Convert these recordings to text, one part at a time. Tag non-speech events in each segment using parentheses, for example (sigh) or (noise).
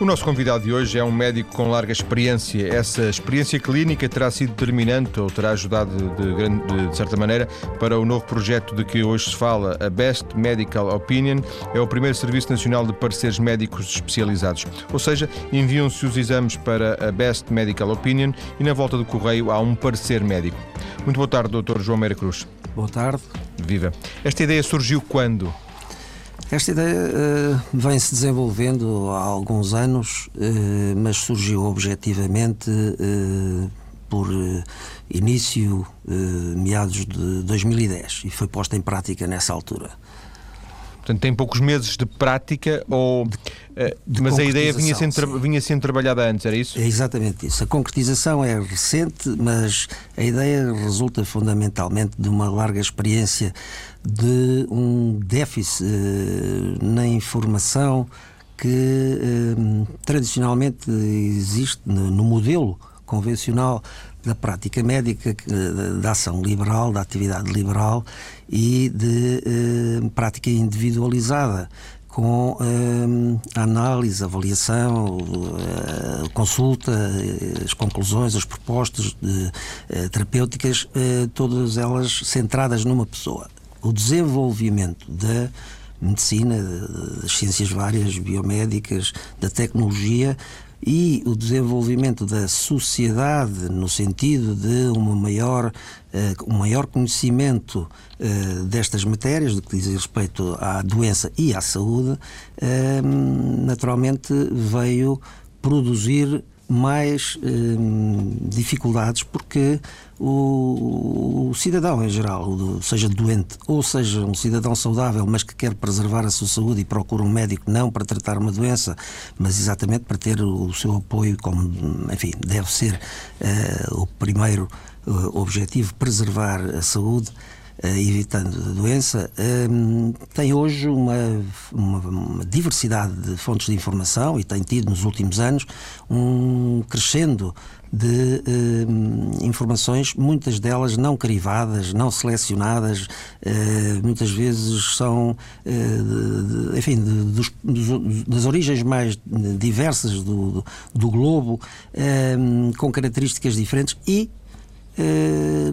O nosso convidado de hoje é um médico com larga experiência. Essa experiência clínica terá sido determinante ou terá ajudado de, de, de, certa maneira para o novo projeto de que hoje se fala, a Best Medical Opinion. É o primeiro Serviço Nacional de Pareceres Médicos Especializados. Ou seja, enviam-se os exames para a Best Medical Opinion e na volta do correio há um parecer médico. Muito boa tarde, Dr. João Meira Cruz. Boa tarde. Viva. Esta ideia surgiu quando? Esta ideia uh, vem se desenvolvendo há alguns anos, uh, mas surgiu objetivamente uh, por início, meados de 2010, e foi posta em prática nessa altura. Portanto, tem poucos meses de prática, ou, de, de mas a ideia vinha sendo, vinha sendo trabalhada antes, era isso? É exatamente isso. A concretização é recente, mas a ideia resulta fundamentalmente de uma larga experiência de um déficit uh, na informação que uh, tradicionalmente existe no, modelo convencional da prática médica, da ação liberal, da atividade liberal e de uh, prática individualizada com a análise, avaliação, a consulta, as conclusões, as propostas de, terapêuticas, todas elas centradas numa pessoa. O desenvolvimento da medicina, das ciências várias, biomédicas, da tecnologia e o desenvolvimento da sociedade no sentido de uma maior, uh, um maior conhecimento uh, destas matérias, do que diz respeito à doença e à saúde, uh, naturalmente veio produzir mais dificuldades porque o, o, cidadão em geral, seja doente ou seja um cidadão saudável, mas que quer preservar a sua saúde e procura um médico não para tratar uma doença, mas exatamente para ter o, seu apoio, como, enfim, deve ser uh, o primeiro uh, objetivo, preservar a saúde. Uh, evitando a doença, um, tem hoje uma, uma, uma, diversidade de fontes de informação e tem tido nos últimos anos um crescendo de eh, informações, muitas delas não crivadas, não selecionadas, eh, muitas vezes são, eh, de, de, enfim, de, dos, dos, das origens mais diversas do, do globo, eh, com características diferentes e eh,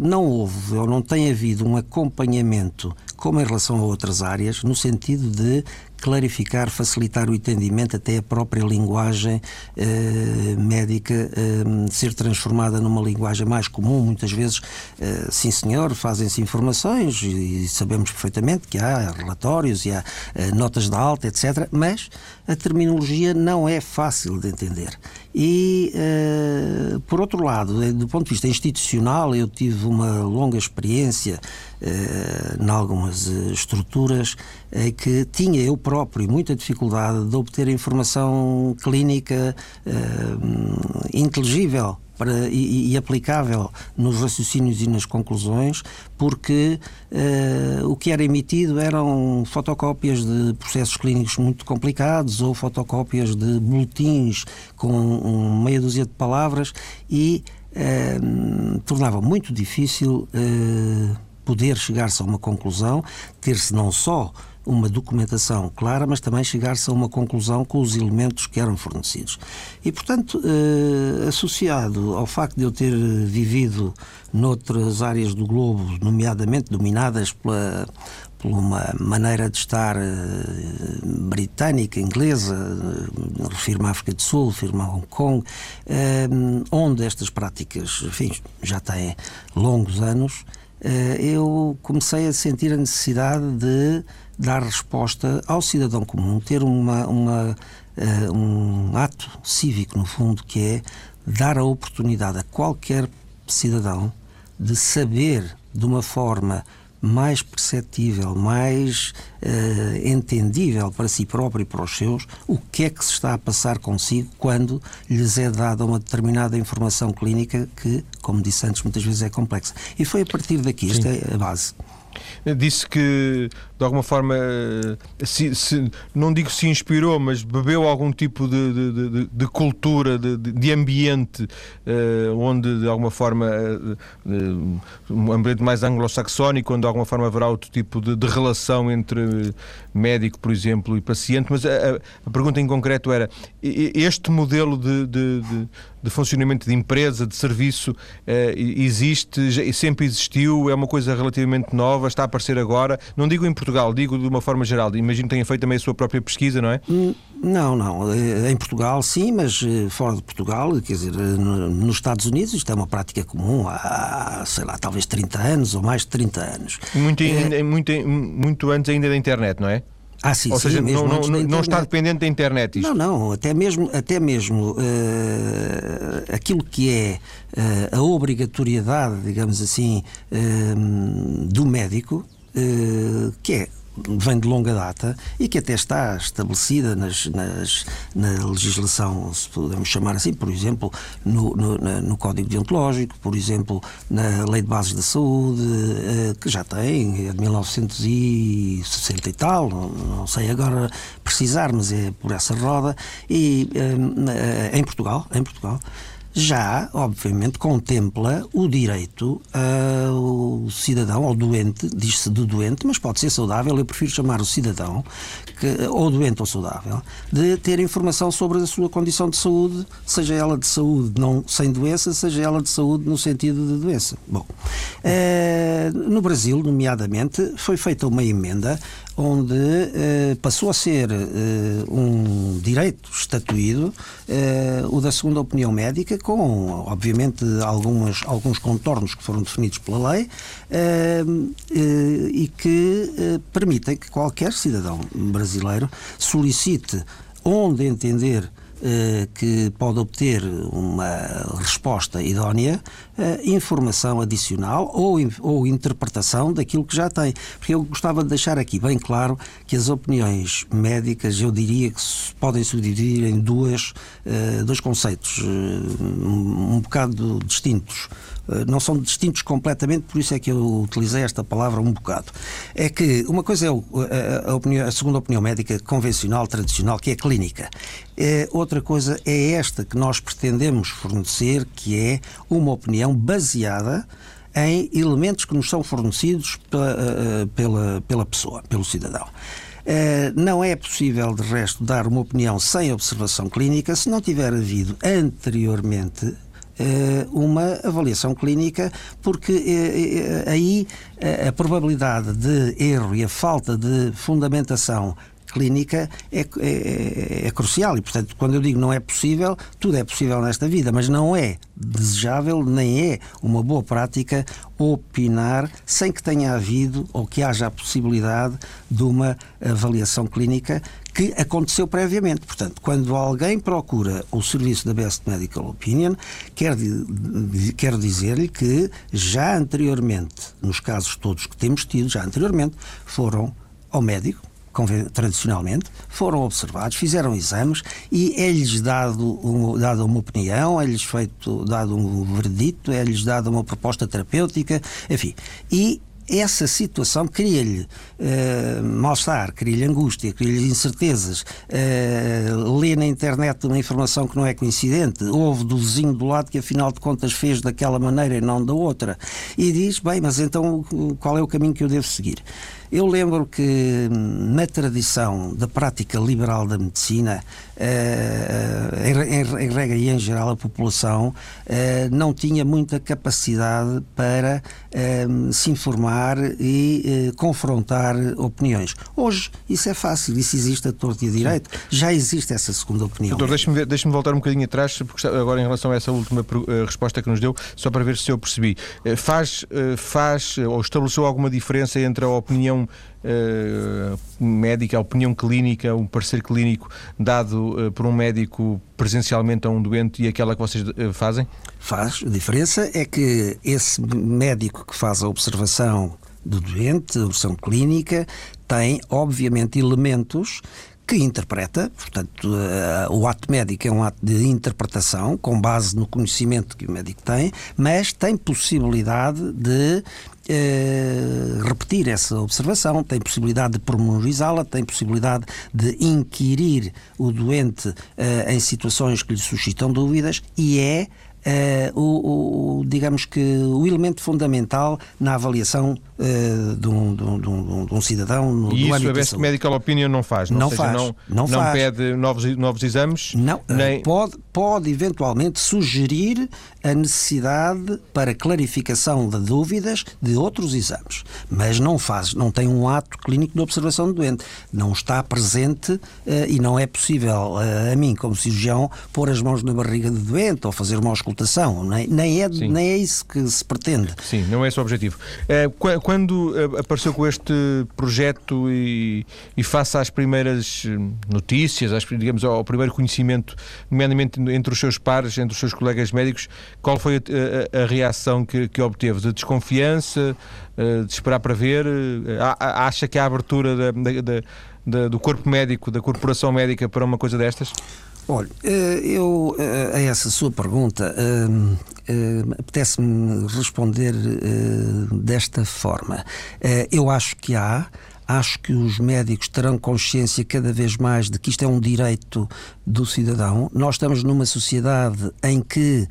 não houve ou não tem havido um acompanhamento, como em relação a outras áreas, no sentido de clarificar, facilitar o entendimento, até a própria linguagem eh, médica eh, ser transformada numa linguagem mais comum. Muitas vezes, eh, sim senhor, fazem-se informações e sabemos perfeitamente que há relatórios e há eh, notas de alta, etc. Mas a terminologia não é fácil de entender. E, eh, por outro lado, eh, do ponto de vista institucional, eu tive uma longa experiência em algumas estruturas que tinha eu próprio muita dificuldade de obter informação clínica uh, inteligível para, e, e, aplicável nos raciocínios e nas conclusões, porque uh, o que era emitido eram fotocópias de processos clínicos muito complicados ou fotocópias de boletins com um, meia dúzia de palavras e uh, tornava muito difícil uh, poder chegar-se a uma conclusão, ter-se não só uma documentação clara, mas também chegar-se a uma conclusão com os elementos que eram fornecidos. E, portanto, eh, associado ao facto de eu ter vivido noutras áreas do globo, nomeadamente dominadas pela, por uma maneira de estar uh, britânica, inglesa, refiro-me à África do Sul, refiro-me a Hong Kong, uh, onde estas práticas, enfim, já têm longos anos, eu comecei a sentir a necessidade de dar resposta ao cidadão comum, ter uma, uma, uh, um ato cívico, no fundo, que é dar a oportunidade a qualquer cidadão de saber de uma forma mais perceptível, mais uh, entendível para si próprio e para os seus, o que é que se está a passar consigo quando lhes é dada uma determinada informação clínica que, como disse antes, muitas vezes é complexa. E foi a partir daqui, Sim. esta é a base. Disse que, de alguma forma, se, se, não digo se inspirou, mas bebeu algum tipo de, de, de, de cultura, de, ambiente, uh, onde, de alguma forma, uh, um ambiente mais anglo-saxónico, onde, de alguma forma, haverá outro tipo de, relação entre médico, por exemplo, e paciente. Mas a, a pergunta em concreto era: este modelo de, de funcionamento de empresa, de serviço, eh, existe, sempre existiu, é uma coisa relativamente nova, está a aparecer agora. Não digo em Portugal, digo de uma forma geral. Imagino que tenha feito também a sua própria pesquisa, não é? Hum, não, não. Eh, em Portugal, sim, mas eh, fora de Portugal, quer dizer, nos Estados Unidos, isto é uma prática comum há, sei lá, talvez 30 anos ou mais de 30 anos. Muito, é... muito, muito antes ainda da internet, não é? Ah, sim, Ou seja, sim, não, não, não, está dependente da internet isto. Não, não, até mesmo, até mesmo uh, aquilo que é uh, a obrigatoriedade, digamos assim, uh, do médico, que é vem de longa data e que até está estabelecida nas, nas, na legislação, se podemos chamar assim, por exemplo, no, no, no, Código Deontológico, por exemplo, na Lei de Bases da Saúde, eh, que já tem, é de 1960 e tal, não, não sei agora precisar, mas é por essa roda, e eh, em Portugal, em Portugal, já, obviamente, contempla o direito ao cidadão, ao doente, diz-se do doente, mas pode ser saudável, eu prefiro chamar o cidadão, que, ou doente ou saudável, de ter informação sobre a sua condição de saúde, seja ela de saúde não sem doença, seja ela de saúde no sentido de doença. Bom, eh, no Brasil, nomeadamente, foi feita uma emenda onde eh, passou a ser eh, um direito estatuído eh, o da segunda opinião médica, com, obviamente, algumas, alguns contornos que foram definidos pela lei eh, eh, e que eh, permitem que qualquer cidadão brasileiro solicite onde entender que pode obter uma resposta idónea, eh, informação adicional ou, ou interpretação daquilo que já tem. Porque eu gostava de deixar aqui bem claro que as opiniões médicas, eu diria que se podem subdividir em duas, eh, dois conceitos um bocado distintos. Eh, não são distintos completamente, por isso é que eu utilizei esta palavra um bocado. É que uma coisa é a, opinião, a segunda opinião médica convencional, tradicional, que é clínica. É, outra coisa é esta que nós pretendemos fornecer, que é uma opinião baseada em elementos que nos são fornecidos pela, eh, pela, pela pessoa, pelo cidadão. Não é possível, de resto, dar uma opinião sem observação clínica se não tiver havido anteriormente eh, uma avaliação clínica, porque eh, eh, aí a probabilidade de erro e a falta de fundamentação clínica é, é, é, crucial. E, portanto, quando eu digo não é possível, tudo é possível nesta vida, mas não é desejável nem é uma boa prática opinar sem que tenha havido ou que haja a possibilidade de uma avaliação clínica que aconteceu previamente. Portanto, quando alguém procura o serviço da Best Medical Opinion, quer, quer dizer-lhe que já anteriormente, nos casos todos que temos tido, já anteriormente, foram ao médico, tradicionalmente, foram observados, fizeram exames e é-lhes dado, um, dado uma opinião, é-lhes feito, dado um verdito, é-lhes dado uma proposta terapêutica, enfim. E essa situação cria-lhe uh, mal-estar, cria-lhe angústia, cria-lhe incertezas, uh, lê na internet uma informação que não é coincidente, ouve do vizinho do lado que afinal de contas fez daquela maneira e não da outra, e diz, bem, mas então qual é o caminho que eu devo seguir? Eu lembro que hum, na tradição da prática liberal da medicina, eh, em regra e em geral, a população eh, não tinha muita capacidade para se informar e eh, confrontar opiniões. Hoje isso é fácil, isso existe a torto e a direito, já existe essa segunda opinião. Doutor, deixe-me deixe voltar um bocadinho atrás, porque agora em relação a essa última resposta que nos deu, só para ver se eu percebi. Faz, faz ou estabeleceu alguma diferença entre a opinião uh, médica, a opinião clínica, um parecer clínico dado uh, por um médico presencialmente a um doente e aquela que vocês uh, fazem? Faz. A diferença é que esse médico que faz a observação do doente, a observação clínica, tem, obviamente, elementos que interpreta, portanto, o ato médico é um ato de interpretação com base no conhecimento que o médico tem, mas tem possibilidade de eh, repetir essa observação, tem possibilidade de pormenorizá-la, tem possibilidade de inquirir o doente eh, em situações que lhe suscitam dúvidas e é Uh, o, o, digamos que o elemento fundamental na avaliação uh, de, um, de, um, de, um, de, um, cidadão no E isso a Best Medical Opinion não faz? Não, não seja, faz. Não, não, não faz. pede novos, novos exames? Não, nem... pode, pode eventualmente sugerir a necessidade para clarificação de dúvidas de outros exames, mas não faz, não tem um ato clínico de observação do doente, não está presente uh, e não é possível uh, a mim, como cirurgião, pôr as mãos na barriga do doente ou fazer uma auscultação, nem, nem, é, nem é isso que se pretende. Sim, não é esse o objetivo. Uh, quando apareceu com este projeto e, e face às primeiras notícias, às, digamos, ao primeiro conhecimento, nomeadamente entre os seus pares, entre os seus colegas médicos, qual foi a, a, a reação que, que, obteve? De desconfiança, de esperar para ver? Acha que há abertura da, da, da, do corpo médico, da corporação médica para uma coisa destas? Olha, eu a essa sua pergunta apetece-me responder desta forma. Eu acho que há. Acho que os médicos terão consciência cada vez mais de que isto é um direito do cidadão. Nós estamos numa sociedade em que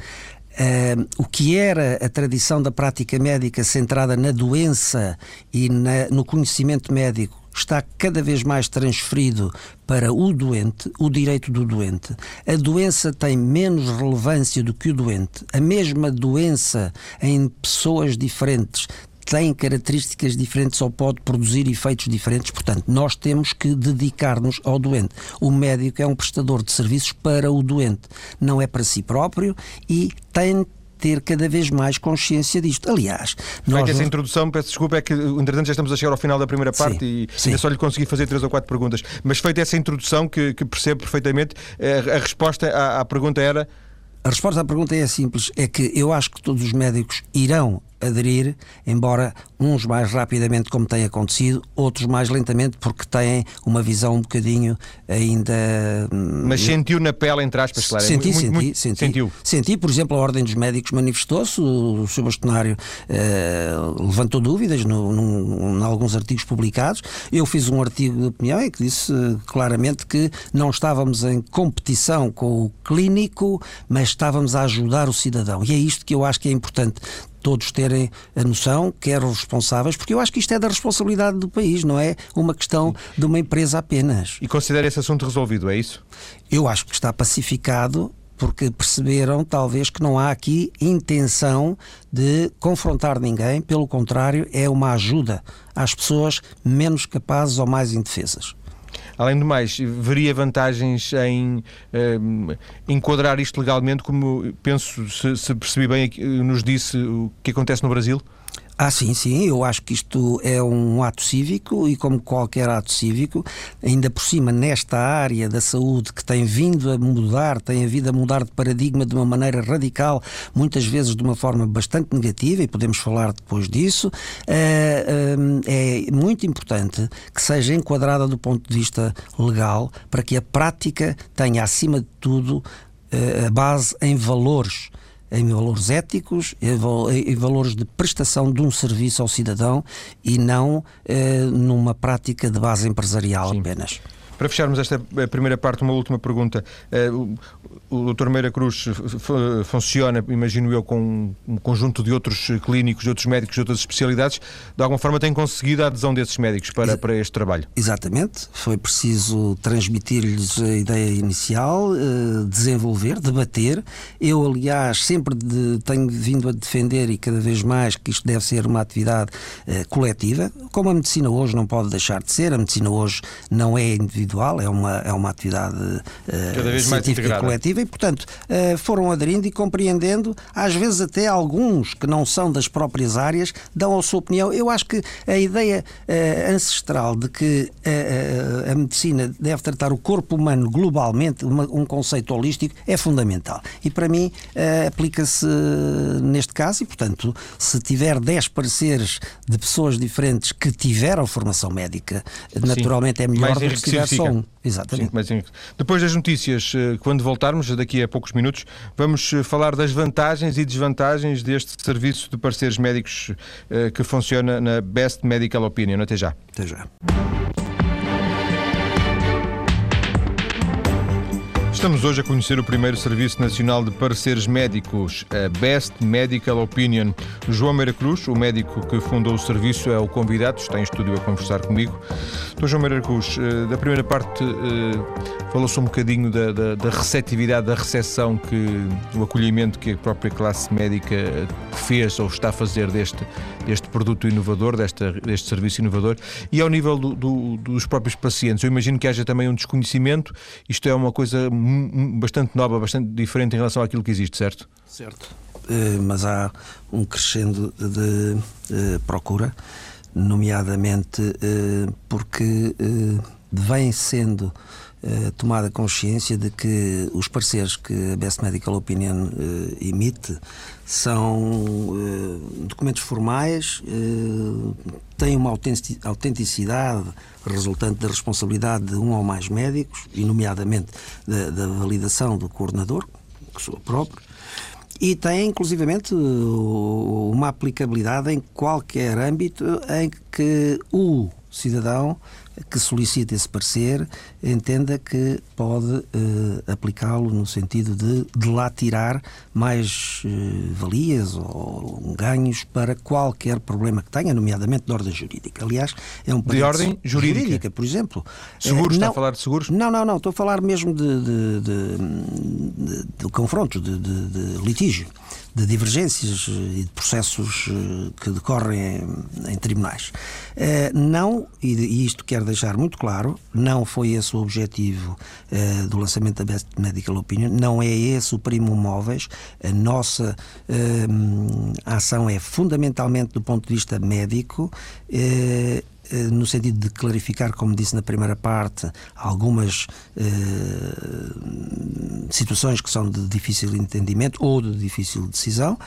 Uh, o que era a tradição da prática médica centrada na doença e na, no conhecimento médico está cada vez mais transferido para o doente, o direito do doente. A doença tem menos relevância do que o doente. A mesma doença em pessoas diferentes tem características diferentes ou pode produzir efeitos diferentes. Portanto, nós temos que dedicar-nos ao doente. O médico é um prestador de serviços para o doente, não é para si próprio e tem ter cada vez mais consciência disto. Aliás, nós. Feita essa introdução, peço desculpa, é que entretanto já estamos a chegar ao final da primeira parte sim, e sim. só lhe consegui fazer três ou quatro perguntas. Mas feita essa introdução, que, que percebo perfeitamente, a, a resposta à, à pergunta era. A resposta à pergunta é simples: é que eu acho que todos os médicos irão aderir, embora uns mais rapidamente, como tem acontecido, outros mais lentamente, porque têm uma visão um bocadinho ainda. Mas sentiu na pele, entre aspas, claro. Senti, muito, senti, muito, senti. Sentiu. Senti, por exemplo, a Ordem dos Médicos manifestou-se, o Sr. Bastonário eh, levantou dúvidas no, no, em alguns artigos publicados. Eu fiz um artigo de opinião em que disse eh, claramente que não estávamos em competição com o clínico, mas estávamos a ajudar o cidadão. E é isto que eu acho que é importante todos terem a noção, quer os responsáveis, porque eu acho que isto é da responsabilidade do país, não é uma questão de uma empresa apenas. E considera esse assunto resolvido, é isso? Eu acho que está pacificado porque perceberam talvez que não há aqui intenção de confrontar ninguém, pelo contrário, é uma ajuda às pessoas menos capazes ou mais indefesas. Além do mais, veria vantagens em eh, enquadrar isto legalmente, como penso, se, se percebi bem, nos disse o que acontece no Brasil? Ah, sim, sim. Eu acho que isto é um ato cívico e, como qualquer ato cívico, ainda por cima, nesta área da saúde que tem vindo a mudar, tem vindo a mudar de paradigma de uma maneira radical, muitas vezes de uma forma bastante negativa, e podemos falar depois disso, é, é muito importante que seja enquadrada do ponto de vista legal para que a prática tenha, acima de tudo, a base em valores em valores éticos, em valores de prestação de um serviço ao cidadão e não eh, numa prática de base empresarial Sim. apenas. Para fecharmos esta eh, primeira parte, uma última pergunta. Eh, o Dr. Meira Cruz funciona, imagino eu, com um conjunto de outros clínicos, de outros médicos, de outras especialidades. De alguma forma tem conseguido a adesão desses médicos para, para este trabalho? Exatamente. Foi preciso transmitir-lhes a ideia inicial, eh, desenvolver, debater. Eu, aliás, sempre de, tenho vindo a defender e cada vez mais que isto deve ser uma atividade coletiva, como a medicina hoje não pode deixar de ser. A medicina hoje não é individual individual, é uma, é uma atividade uh, científica coletiva e, portanto, uh, foram aderindo e compreendendo, às vezes até alguns que não são das próprias áreas dão a sua opinião. Eu acho que a ideia uh, ancestral de que a medicina deve tratar o corpo humano globalmente, uma, um conceito holístico, é fundamental. E para mim aplica-se neste caso e, portanto, se tiver 10 pareceres de pessoas diferentes que tiveram formação médica, naturalmente é melhor do que se tiver significa. só um. Exatamente. Sim, depois das notícias, eh, quando voltarmos, daqui a poucos minutos, vamos eh, falar das vantagens e desvantagens deste serviço de parceiros médicos eh, que funciona na Best Medical Opinion. Até já. Até já. Estamos hoje a conhecer o primeiro Serviço Nacional de Pareceres Médicos, a Best Medical Opinion. João Meira Cruz, o médico que fundou o serviço, é o convidado, está em estúdio a conversar comigo. Então, João Meira Cruz, eh, da primeira parte eh, falou-se um bocadinho da, da, da receptividade, da recepção que o acolhimento que a própria classe médica fez ou está a fazer deste, deste produto inovador, desta, deste serviço inovador, e ao nível do, do, dos próprios pacientes. Eu imagino que haja também um desconhecimento, isto é uma coisa bastante nova, bastante diferente em relação àquilo que existe, certo? Certo. Uh, mas há um crescendo de, uh, procura, nomeadamente uh, porque vem sendo tomada consciência de que os parceiros que a Best Medical Opinion emite são documentos formais, têm uma autenticidade resultante da responsabilidade de um ou mais médicos, e nomeadamente da, da validação do coordenador, que sou próprio, e tem inclusivamente uma aplicabilidade em qualquer âmbito em que o cidadão que solicita esse parecer entenda que pode uh, aplicá-lo no sentido de, de lá tirar mais uh, valias ou ganhos para qualquer problema que tenha, nomeadamente de ordem jurídica. Aliás, é um De ordem jurídica. jurídica por exemplo. Seguros, uh, está a falar de seguros? Não, não, não. Estou a falar mesmo de, de, de, de confronto, de, de litígio de divergências e de processos que decorrem em, em tribunais. Não, e isto quer deixar muito claro, não foi esse o objetivo uh, do lançamento da Best Medical Opinion, não é esse o primo móveis. A nossa ação é fundamentalmente do ponto de vista médico. Uh, no sentido de clarificar, como disse na primeira parte, algumas situações que são de difícil entendimento ou de difícil decisão.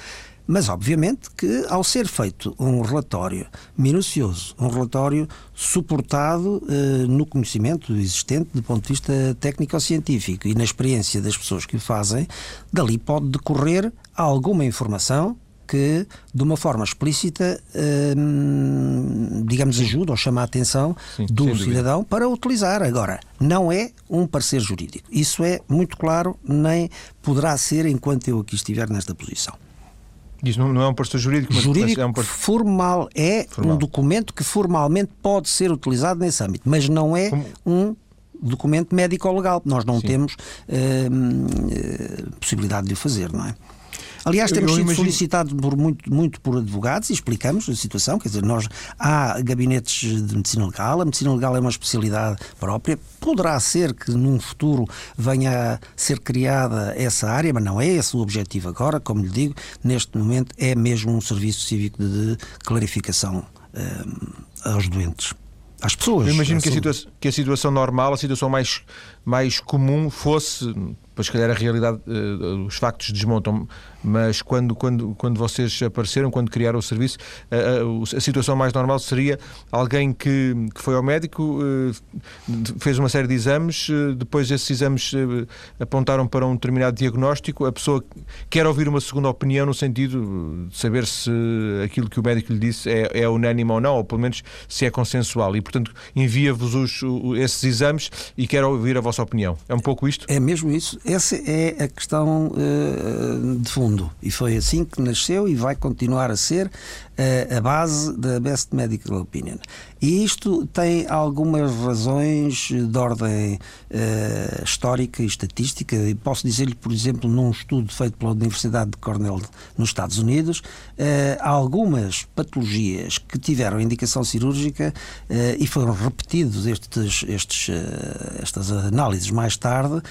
Mas, obviamente, que ao ser feito um relatório minucioso, um relatório suportado eh, no conhecimento existente do ponto de vista técnico-científico e na experiência das pessoas que o fazem, dali pode decorrer alguma informação que, de uma forma explícita, eh, digamos, ajuda ou chama a atenção Sim, do cidadão para utilizar. Agora, não é um parecer jurídico. Isso é muito claro, nem poderá ser enquanto eu aqui estiver nesta posição. Isso não, não é um parecer jurídico, mas jurídico é um parecer... formal é formal. um documento que formalmente pode ser utilizado nesse âmbito, mas não é Como... um documento médico-legal. Nós não Sim. temos uh, possibilidade de o fazer, não é? Aliás, temos sido imagino... solicitados por muito, muito por advogados e explicamos a situação. Quer dizer, nós há gabinetes de medicina legal, a medicina legal é uma especialidade própria. Poderá ser que num futuro venha a ser criada essa área, mas não é esse o objetivo agora. Como lhe digo, neste momento é mesmo um serviço cívico de clarificação um, aos doentes às pessoas. Eu imagino que a, situação, que a, situação normal, a situação mais, mais comum fosse Pois, se calhar, a realidade, uh, os factos desmontam, mas quando, quando, quando vocês apareceram, quando criaram o serviço, uh, a situação mais normal seria alguém que, que foi ao médico, uh, fez uma série de exames, depois esses exames apontaram para um determinado diagnóstico, a pessoa quer ouvir uma segunda opinião no sentido de saber se aquilo que o médico lhe disse é, é unânime ou não, ou pelo menos se é consensual, e portanto envia-vos esses exames e quer ouvir a vossa opinião. É um pouco isto? É mesmo isso essa é a questão uh, de fundo. E foi assim que nasceu e vai continuar a ser uh, a base da Best Medical Opinion. E isto tem algumas razões de ordem uh, histórica e estatística. E posso dizer-lhe, por exemplo, num estudo feito pela Universidade de Cornell nos Estados Unidos, algumas patologias que tiveram indicação cirúrgica e foram repetidos estes, estes, estas análises mais tarde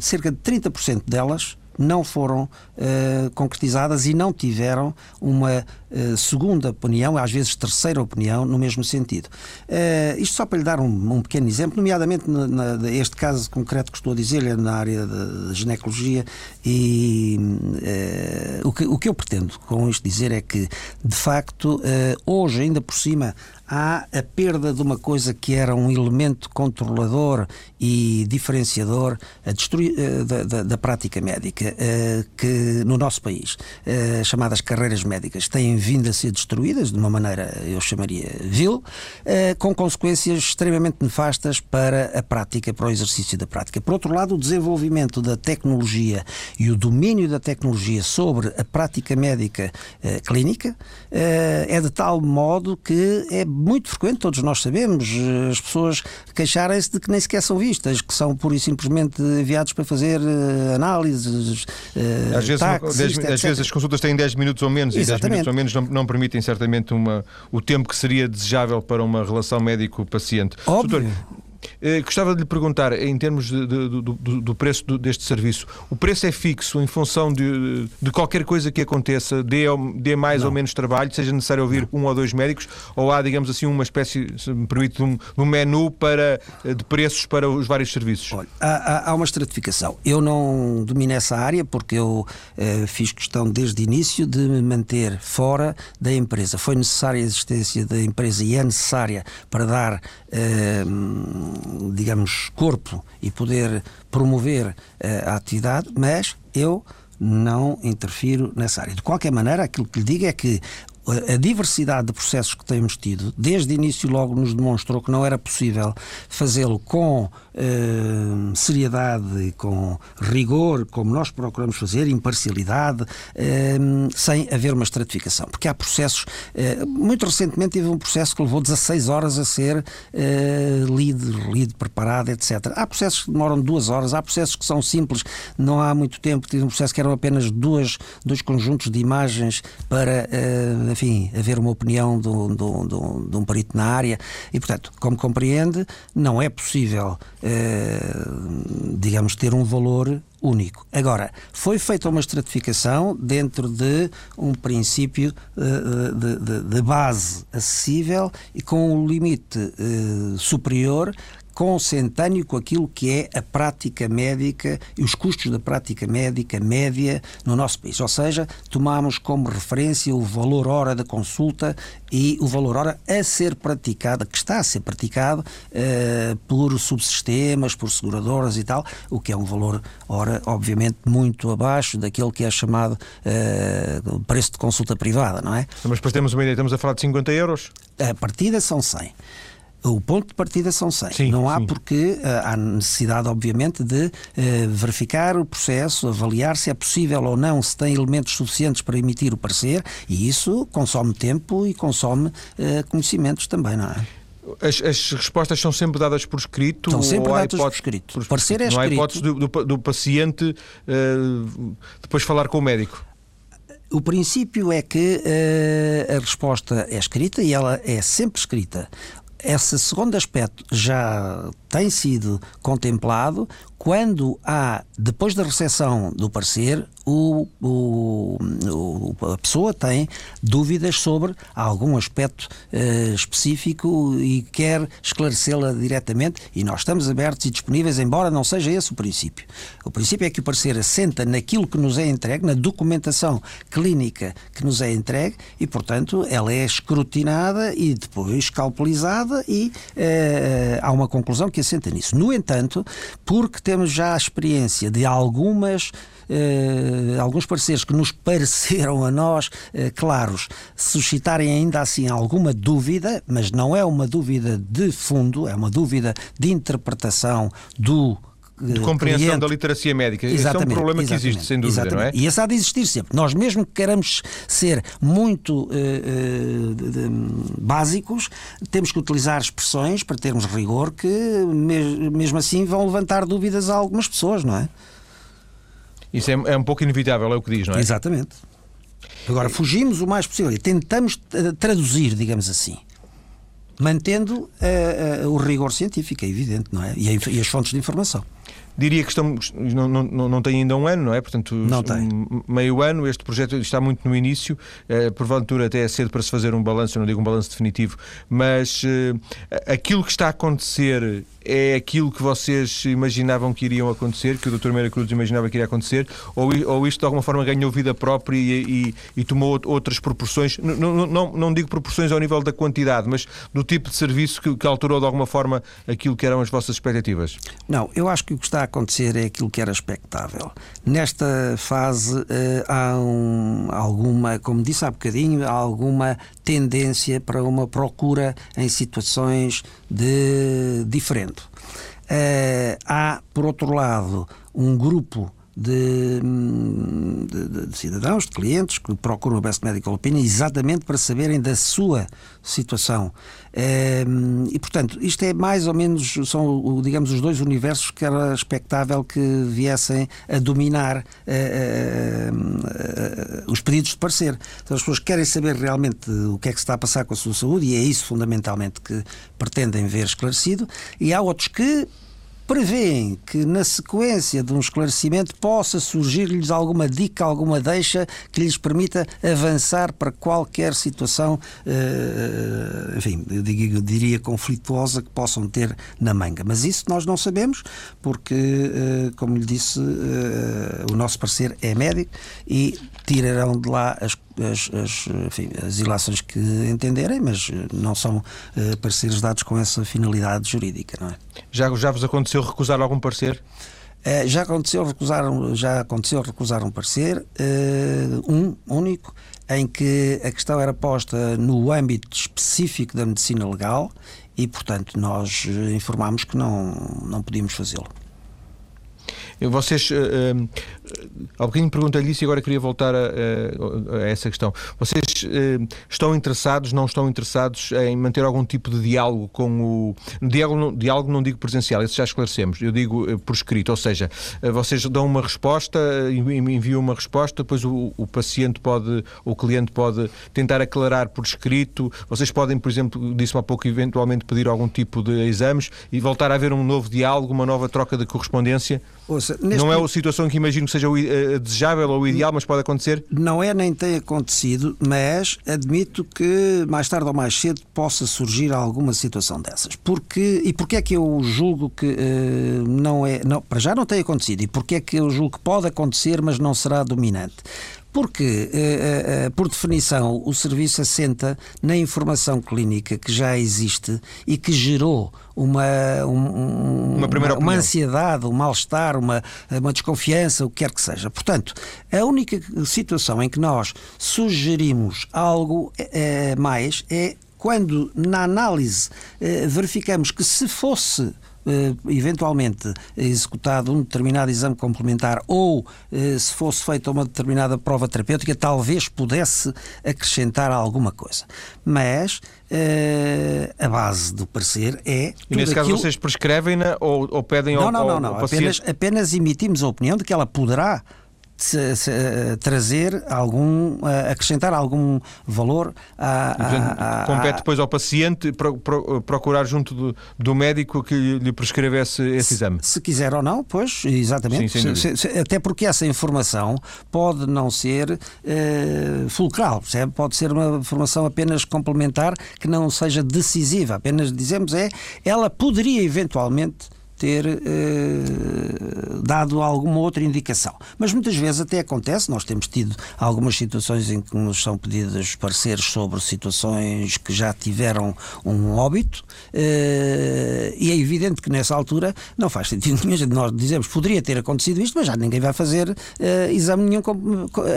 cerca de 30% delas não foram uh, concretizadas e não tiveram uma uh, segunda opinião, às vezes terceira opinião, no mesmo sentido. Uh, isto só para lhe dar um, um pequeno exemplo, nomeadamente na, na, este caso concreto que estou a dizer, é na área da ginecologia, e o que, o que eu pretendo com isto dizer é que, de facto, hoje, ainda por cima, há a perda de uma coisa que era um elemento controlador e diferenciador uh, da, da, da, prática médica, uh, que no nosso país, chamadas carreiras médicas, têm vindo a ser destruídas de uma maneira, eu chamaria, vil, com consequências extremamente nefastas para a prática, para o exercício da prática. Por outro lado, o desenvolvimento da tecnologia e o domínio da tecnologia sobre a prática médica clínica é de tal modo que é muito frequente, todos nós sabemos, as pessoas queixarem-se de que nem sequer são vistas, que são pura e simplesmente enviados para fazer uh, análises. Uh, às, vezes, táxis, dez, às vezes, as consultas têm 10 minutos ou menos Exatamente. e 10 minutos ou menos não, não permitem certamente uma, o tempo que seria desejável para uma relação médico-paciente. Óbvio. Doutor, eh, gostava de lhe perguntar, em termos de, de, do, do, preço deste serviço, o preço é fixo em função de, de qualquer coisa que aconteça, dê, dê mais não. ou menos trabalho, seja necessário ouvir um ou dois médicos, ou há, digamos assim, uma espécie, se me permite, um, um menu para, eh, de preços para os vários serviços? Olha, há, há, uma estratificação. Eu não domino essa área porque eu eh, fiz questão desde o início de me manter fora da empresa. Foi necessária a existência da empresa e é necessária para dar. Eh, digamos, corpo e poder promover uh, a atividade, mas eu não interfiro nessa área. De qualquer maneira, aquilo que lhe digo é que a diversidade de processos que temos tido, desde o início logo nos demonstrou que não era possível fazê-lo com eh, seriedade com rigor, como nós procuramos fazer, imparcialidade, eh, sem haver uma estratificação. Porque há processos. Eh, muito recentemente tive um processo que levou 16 horas a ser lido, lido, preparado, etc. Há processos que demoram duas horas, há processos que são simples, não há muito tempo. Tive um processo que eram apenas duas, dois conjuntos de imagens para enfim, haver uma opinião de um perito na área e, portanto, como compreende, não é possível, eh, digamos, ter um valor único. Agora, foi feita uma estratificação dentro de um princípio uh, de, de, de, base acessível e com um limite superior consentâneo com aquilo que é a prática médica e os custos da prática médica média no nosso país. Ou seja, tomamos como referência o valor hora da consulta e o valor hora a ser praticada, que está a ser praticado uh, por subsistemas, por seguradoras e tal, o que é um valor hora, obviamente, muito abaixo daquele que é chamado uh, preço de consulta privada, não é? Mas depois temos uma ideia, estamos a falar de 50 euros? A partida são 100. O ponto de partida são 100. Sim, não há sim. porque uh, há necessidade, obviamente, de uh, verificar o processo, avaliar se é possível ou não, se tem elementos suficientes para emitir o parecer, e isso consome tempo e consome uh, conhecimentos também, não é? As, as, respostas são sempre dadas por escrito? São sempre dadas hipótese, por escrito. Por, parecer é não escrito. Não há hipótese do, do, do paciente depois falar com o médico? O princípio é que uh, a resposta é escrita e ela é sempre escrita. Esse segundo aspecto já tem sido contemplado quando há, depois da recepção do parecer, o, o, o, a pessoa tem dúvidas sobre algum aspecto uh, específico e quer esclarecê-la diretamente, e nós estamos abertos e disponíveis, embora não seja esse o princípio. O princípio é que o parecer assenta naquilo que nos é entregue, na documentação clínica que nos é entregue, e, portanto, ela é escrutinada e depois calculizada e uh, há uma conclusão que assenta nisso. No entanto, porque temos já a experiência de algumas Uh, alguns pareceres que nos pareceram a nós uh, claros suscitarem ainda assim alguma dúvida, mas não é uma dúvida de fundo, é uma dúvida de interpretação do de compreensão cliente. da literacia médica. Exatamente, Esse é um problema que existe, sem dúvida, exatamente. não é? E esse há de existir sempre. Nós, mesmo que queiramos ser muito uh, uh, de, de, básicos, temos que utilizar expressões para termos rigor que, mesmo assim, vão levantar dúvidas a algumas pessoas, não é? Isso é, é um pouco inevitável, é o que diz, não é? Exatamente. Agora, fugimos o mais possível e tentamos eh, traduzir, digamos assim mantendo uh, uh, o rigor científico, é evidente, não é? E, e, as fontes de informação. Diria que estamos, não, não, não tem ainda um ano, não é? Portanto, não tem. meio ano, este projeto está muito no início, eh, porventura até é cedo para se fazer um balanço, eu não digo um balanço definitivo, mas eh, aquilo que está a acontecer é aquilo que vocês imaginavam que iriam acontecer, que o Dr. Meira Cruz imaginava que iria acontecer, ou, ou isto de alguma forma ganhou vida própria e, e, e tomou outras proporções? Não, não, não, não, digo proporções ao nível da quantidade, mas do tipo de serviço que, que alterou de alguma forma aquilo que eram as vossas expectativas? Não, eu acho que o que está acontecer é aquilo que era expectável. Nesta fase uh, há um, alguma, como disse há bocadinho, há alguma tendência para uma procura em situações de diferente. Uh, há, por outro lado, um grupo de, de, de, cidadãos, de clientes que procuram o Best Medical Opinion exatamente para saberem da sua situação. Ehm, e, portanto, isto é mais ou menos, são, digamos, os dois universos que era expectável que viessem a dominar eh, eh, eh, os pedidos de parecer. Então, as pessoas querem saber realmente o que é que se está a passar com a sua saúde e é isso, fundamentalmente, que pretendem ver esclarecido. E há outros que prevêem que na sequência de um esclarecimento possa surgir-lhes alguma dica, alguma deixa que lhes permita avançar para qualquer situação, uh, enfim, eu diria conflituosa que possam ter na manga. Mas isso nós não sabemos, porque, uh, como lhe disse, uh, o nosso parecer é médico e tirarão de lá as as, as, enfim, as ilações que entenderem, mas não são uh, pareceres dados com essa finalidade jurídica, não é? Já, já vos aconteceu recusar algum parecer? Uh, já aconteceu recusar, já aconteceu recusar um parecer, uh, um único, em que a questão era posta no âmbito específico da medicina legal e, portanto, nós informámos que não, não podíamos fazê-lo. Vocês, uh, bocadinho perguntei-lhe isso e agora queria voltar a, a, a essa questão. Vocês uh, estão interessados, não estão interessados em manter algum tipo de diálogo com o. Diálogo, diálogo não digo presencial, isso já esclarecemos, eu digo por escrito, ou seja, vocês dão uma resposta, enviam uma resposta, depois o, o paciente pode, o cliente pode tentar aclarar por escrito, vocês podem, por exemplo, disse-me há pouco, eventualmente pedir algum tipo de exames e voltar a haver um novo diálogo, uma nova troca de correspondência? Ouça, não é a situação que imagino que seja o uh, desejável ou o ideal, mas pode acontecer? Não é nem tem acontecido, mas admito que mais tarde ou mais cedo possa surgir alguma situação dessas. Porque, e porquê é que eu julgo que uh, não é. Não, para já não tem acontecido. E porquê é que eu julgo que pode acontecer, mas não será dominante? Porque, por definição, o serviço assenta na informação clínica que já existe e que gerou uma, um, uma, uma, uma, ansiedade, um mal-estar, uma, uma desconfiança, o que quer que seja. Portanto, a única situação em que nós sugerimos algo uh, mais é quando, na análise, verificamos que se fosse eh, eventualmente executado um determinado exame complementar ou eh, se fosse feita uma determinada prova terapêutica, talvez pudesse acrescentar alguma coisa. Mas eh, a base do parecer é. E nesse caso vocês prescrevem-na ou, ou, pedem não, ao, não, não, não. Ao apenas, apenas emitimos a opinião de que ela poderá trazer algum, acrescentar algum valor a, portanto, compete depois ao paciente pro, pro, procurar junto do, do, médico que lhe prescreve esse, esse se, exame. Se quiser ou não, pois, exatamente. Sim, se, até porque essa informação pode não ser uh, fulcral, percebe? pode ser uma informação apenas complementar que não seja decisiva. Apenas dizemos é, ela poderia eventualmente ter eh, dado alguma outra indicação. Mas muitas vezes até acontece, nós temos tido algumas situações em que nos são pedidos pareceres sobre situações que já tiveram um óbito, eh, e é evidente que nessa altura não faz sentido (laughs) nenhum. Nós dizemos poderia ter acontecido isto, mas já ninguém vai fazer eh, exame nenhum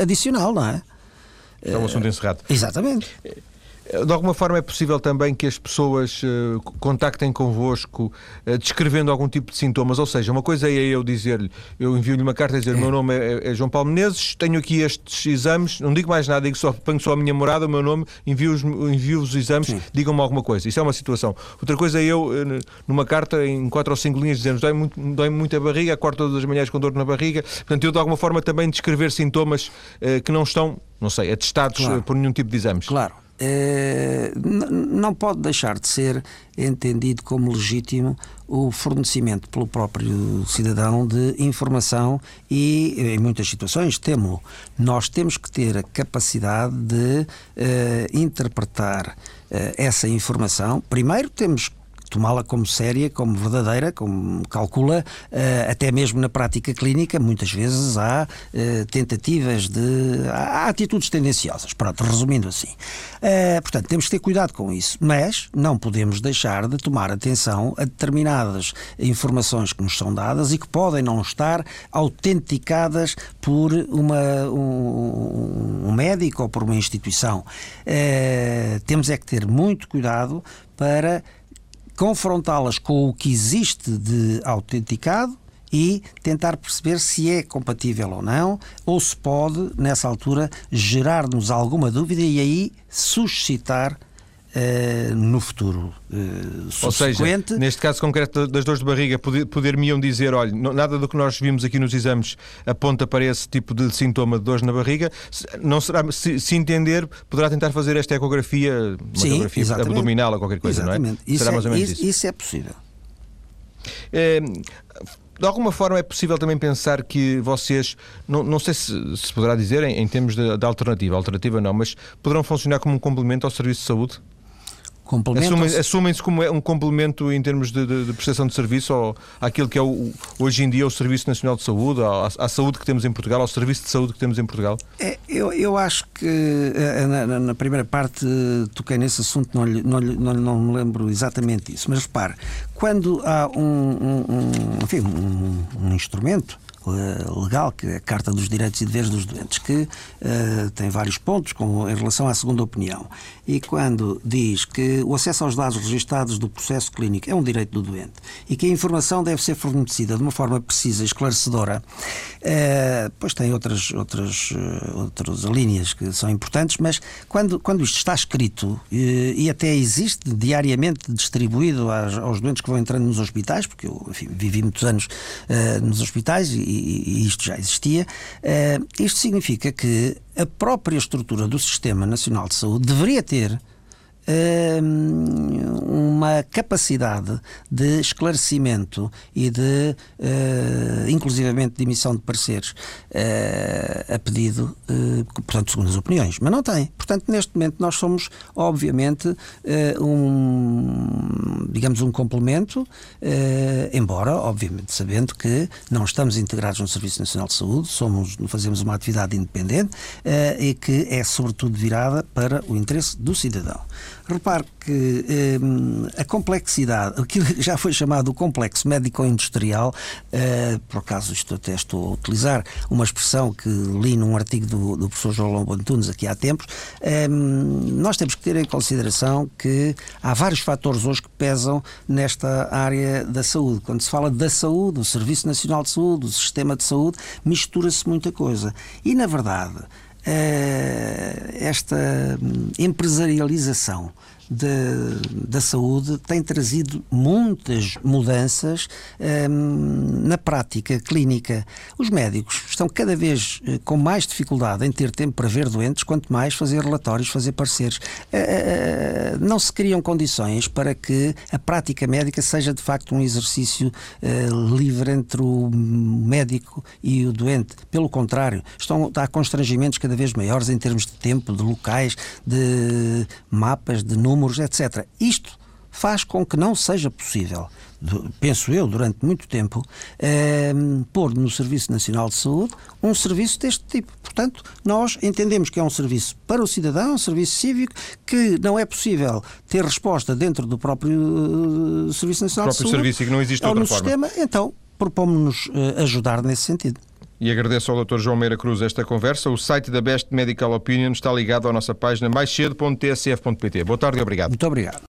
adicional, não é? É um assunto encerrado. Exatamente. De alguma forma é possível também que as pessoas uh, contactem convosco uh, descrevendo algum tipo de sintomas, ou seja, uma coisa é eu dizer-lhe, eu envio-lhe uma carta a dizer o meu nome é, é, João Paulo Menezes, tenho aqui estes exames, não digo mais nada, digo só, ponho só a minha morada, o meu nome, envio-vos envio os exames, digam-me alguma coisa. Isso é uma situação. Outra coisa é eu, uh, numa carta, em quatro ou cinco linhas, dizendo dói muito, dói muito a barriga, acordo todas as manhãs com dor na barriga. Portanto, eu de alguma forma também descrever sintomas que não estão, não sei, atestados claro. por nenhum tipo de exames. Claro. Eh, não pode deixar de ser entendido como legítimo o fornecimento pelo próprio cidadão de informação e, em muitas situações, temo Nós temos que ter a capacidade de uh, interpretar uh, essa informação. Primeiro, temos tomá-la como séria, como verdadeira, como calcula, uh, até mesmo na prática clínica, muitas vezes há uh, tentativas de. Há, atitudes tendenciosas, pronto, resumindo assim. Uh, portanto, temos que ter cuidado com isso, mas não podemos deixar de tomar atenção a determinadas informações que nos são dadas e que podem não estar autenticadas por uma, um, um médico ou por uma instituição. temos é que ter muito cuidado para confrontá-las com o que existe de autenticado e tentar perceber se é compatível ou não, ou se pode, nessa altura, gerar-nos alguma dúvida e aí suscitar Uh, no futuro uh, Ou seja, neste caso concreto das dores de barriga, poder-me-iam dizer, olha, nada do que nós vimos aqui nos exames aponta para esse tipo de sintoma de dores na barriga. Não será, se, se entender, poderá tentar fazer esta ecografia, uma Sim, ecografia exatamente. abdominal ou qualquer coisa, exatamente. não é? Isso será é, mais ou menos isso. Isso é possível. É, de alguma forma é possível também pensar que vocês, não, não sei se, se poderá dizer em, em termos de, de alternativa, alternativa não, mas poderão funcionar como um complemento ao serviço de saúde? Assumem-se assumem como é um complemento em termos de, de, de, prestação de serviço ao, àquilo que é o, hoje em dia o Serviço Nacional de Saúde, à, à, saúde que temos em Portugal, ao serviço de saúde que temos em Portugal? É, eu, eu acho que eh, na, na, primeira parte toquei nesse assunto, não, não, não, não me lembro exatamente disso, mas repare, quando há um, um, um enfim, um, um instrumento eh, legal, que é a Carta dos Direitos e Deveres dos Doentes, que uh, tem vários pontos com, em relação à segunda opinião. E quando diz que o acesso aos dados registados do processo clínico é um direito do doente e que a informação deve ser fornecida de uma forma precisa e esclarecedora, uh, pois tem outras, outras, outras linhas que são importantes, mas quando, quando isto está escrito e até existe diariamente distribuído aos, aos, doentes que vão entrando nos hospitais, porque eu enfim, vivi muitos anos nos hospitais e, e, isto já existia, uh, isto significa que a própria estrutura do Sistema Nacional de Saúde deveria ter uma capacidade de esclarecimento e de, uh, inclusivamente, de emissão de pareceres uh, a pedido, uh, portanto, segundo as opiniões, mas não tem. Portanto, neste momento nós somos, obviamente, um, digamos, um complemento, embora, obviamente, sabendo que não estamos integrados no Serviço Nacional de Saúde, somos, fazemos uma atividade independente e que é, sobretudo, virada para o interesse do cidadão. Repare que eh, a complexidade, aquilo que já foi chamado o complexo médico-industrial, eh, por acaso isto até estou a utilizar uma expressão que li num artigo do, do professor João Lombo Antunes aqui há tempos, eh, nós temos que ter em consideração que há vários fatores hoje que pesam nesta área da saúde. Quando se fala da saúde, do Serviço Nacional de Saúde, do sistema de saúde, mistura-se muita coisa. E, na verdade, esta empresarialização de, da saúde tem trazido muitas mudanças um, na prática clínica. Os médicos estão cada vez uh, com mais dificuldade em ter tempo para ver doentes, quanto mais fazer relatórios, fazer pareceres. Uh, não se criam condições para que a prática médica seja de facto um exercício livre entre o médico e o doente. Pelo contrário, estão, há constrangimentos cada vez maiores em termos de tempo, de locais, de mapas, de números números, etc. Isto faz com que não seja possível, penso eu, durante muito tempo, eh, pôr no Serviço Nacional de Saúde um serviço deste tipo. Portanto, nós entendemos que é um serviço para o cidadão, um serviço cívico, que não é possível ter resposta dentro do próprio uh, Serviço Nacional de Saúde. serviço e que não existe ou no forma. sistema, então propomos-nos uh, ajudar nesse sentido. E agradeço ao Dr. João Meira Cruz esta conversa. O site da Best Medical Opinion está ligado à nossa página maiscedo.tsf.pt. Boa tarde e obrigado. Muito obrigado.